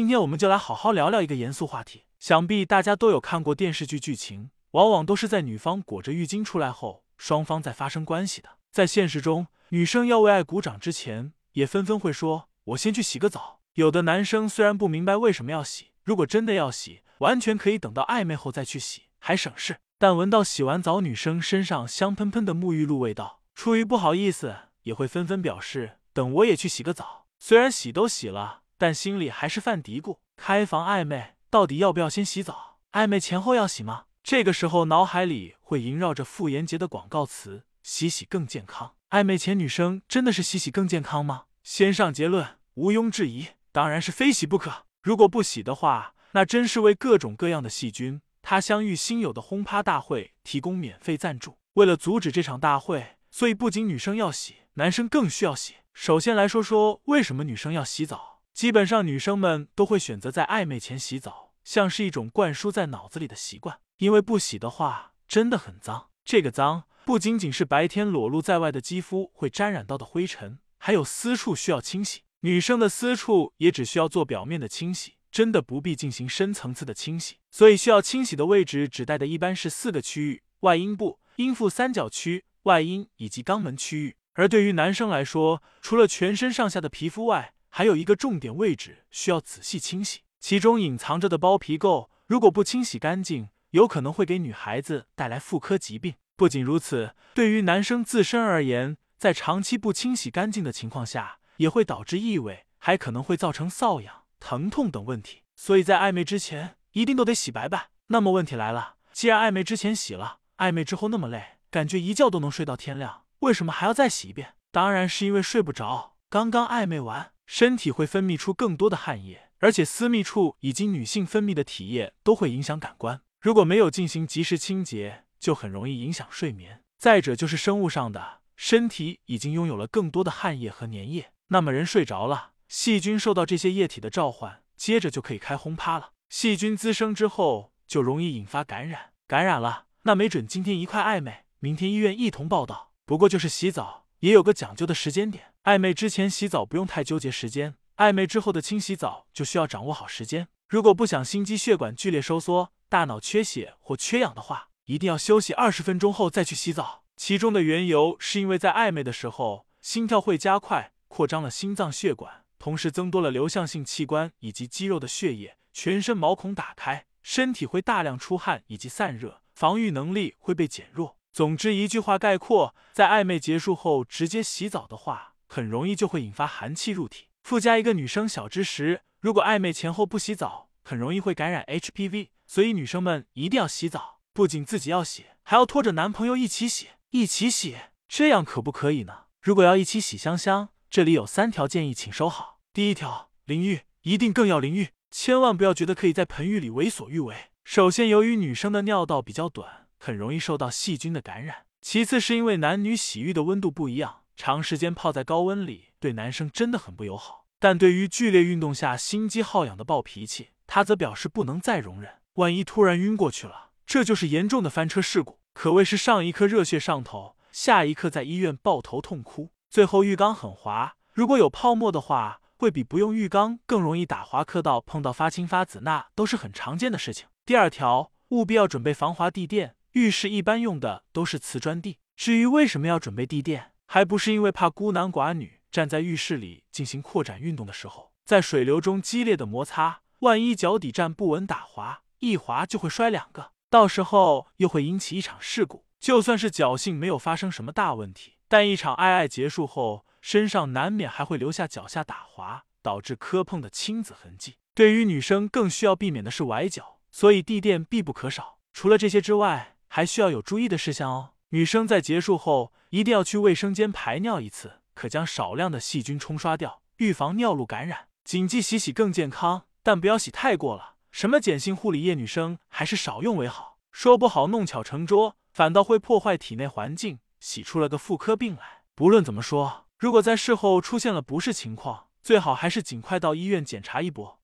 今天我们就来好好聊聊一个严肃话题。想必大家都有看过电视剧剧情，往往都是在女方裹着浴巾出来后，双方在发生关系的。在现实中，女生要为爱鼓掌之前，也纷纷会说：“我先去洗个澡。”有的男生虽然不明白为什么要洗，如果真的要洗，完全可以等到暧昧后再去洗，还省事。但闻到洗完澡女生身上香喷喷的沐浴露味道，出于不好意思，也会纷纷表示：“等我也去洗个澡。”虽然洗都洗了，但心里还是犯嘀咕：开房暧昧。到底要不要先洗澡？暧昧前后要洗吗？这个时候脑海里会萦绕着妇炎洁的广告词：“洗洗更健康。”暧昧前女生真的是洗洗更健康吗？先上结论，毋庸置疑，当然是非洗不可。如果不洗的话，那真是为各种各样的细菌他乡遇新友的轰趴大会提供免费赞助。为了阻止这场大会，所以不仅女生要洗，男生更需要洗。首先来说说为什么女生要洗澡。基本上女生们都会选择在暧昧前洗澡，像是一种灌输在脑子里的习惯。因为不洗的话真的很脏。这个脏不仅仅是白天裸露在外的肌肤会沾染到的灰尘，还有私处需要清洗。女生的私处也只需要做表面的清洗，真的不必进行深层次的清洗。所以需要清洗的位置指代的一般是四个区域：外阴部、阴腹三角区、外阴以及肛门区域。而对于男生来说，除了全身上下的皮肤外，还有一个重点位置需要仔细清洗，其中隐藏着的包皮垢，如果不清洗干净，有可能会给女孩子带来妇科疾病。不仅如此，对于男生自身而言，在长期不清洗干净的情况下，也会导致异味，还可能会造成瘙痒、疼痛等问题。所以在暧昧之前，一定都得洗白白。那么问题来了，既然暧昧之前洗了，暧昧之后那么累，感觉一觉都能睡到天亮，为什么还要再洗一遍？当然是因为睡不着，刚刚暧昧完。身体会分泌出更多的汗液，而且私密处以及女性分泌的体液都会影响感官。如果没有进行及时清洁，就很容易影响睡眠。再者就是生物上的，身体已经拥有了更多的汗液和粘液，那么人睡着了，细菌受到这些液体的召唤，接着就可以开轰趴了。细菌滋生之后，就容易引发感染，感染了，那没准今天一块暧昧，明天医院一同报道。不过就是洗澡。也有个讲究的时间点，暧昧之前洗澡不用太纠结时间，暧昧之后的清洗澡就需要掌握好时间。如果不想心肌血管剧烈收缩、大脑缺血或缺氧的话，一定要休息二十分钟后再去洗澡。其中的缘由是因为在暧昧的时候，心跳会加快，扩张了心脏血管，同时增多了流向性器官以及肌肉的血液，全身毛孔打开，身体会大量出汗以及散热，防御能力会被减弱。总之一句话概括，在暧昧结束后直接洗澡的话，很容易就会引发寒气入体。附加一个女生小知识：如果暧昧前后不洗澡，很容易会感染 HPV，所以女生们一定要洗澡，不仅自己要洗，还要拖着男朋友一起洗，一起洗，这样可不可以呢？如果要一起洗香香，这里有三条建议，请收好。第一条，淋浴一定更要淋浴，千万不要觉得可以在盆浴里为所欲为。首先，由于女生的尿道比较短。很容易受到细菌的感染。其次是因为男女洗浴的温度不一样，长时间泡在高温里对男生真的很不友好。但对于剧烈运动下心肌耗氧的暴脾气，他则表示不能再容忍。万一突然晕过去了，这就是严重的翻车事故，可谓是上一刻热血上头，下一刻在医院抱头痛哭。最后浴缸很滑，如果有泡沫的话，会比不用浴缸更容易打滑磕到碰到发青发紫，那都是很常见的事情。第二条，务必要准备防滑地垫。浴室一般用的都是瓷砖地，至于为什么要准备地垫，还不是因为怕孤男寡女站在浴室里进行扩展运动的时候，在水流中激烈的摩擦，万一脚底站不稳打滑，一滑就会摔两个，到时候又会引起一场事故。就算是侥幸没有发生什么大问题，但一场爱爱结束后，身上难免还会留下脚下打滑导致磕碰的亲子痕迹。对于女生更需要避免的是崴脚，所以地垫必不可少。除了这些之外，还需要有注意的事项哦。女生在结束后一定要去卫生间排尿一次，可将少量的细菌冲刷掉，预防尿路感染。谨记洗洗更健康，但不要洗太过了。什么碱性护理液，女生还是少用为好。说不好弄巧成拙，反倒会破坏体内环境，洗出了个妇科病来。不论怎么说，如果在事后出现了不适情况，最好还是尽快到医院检查一波。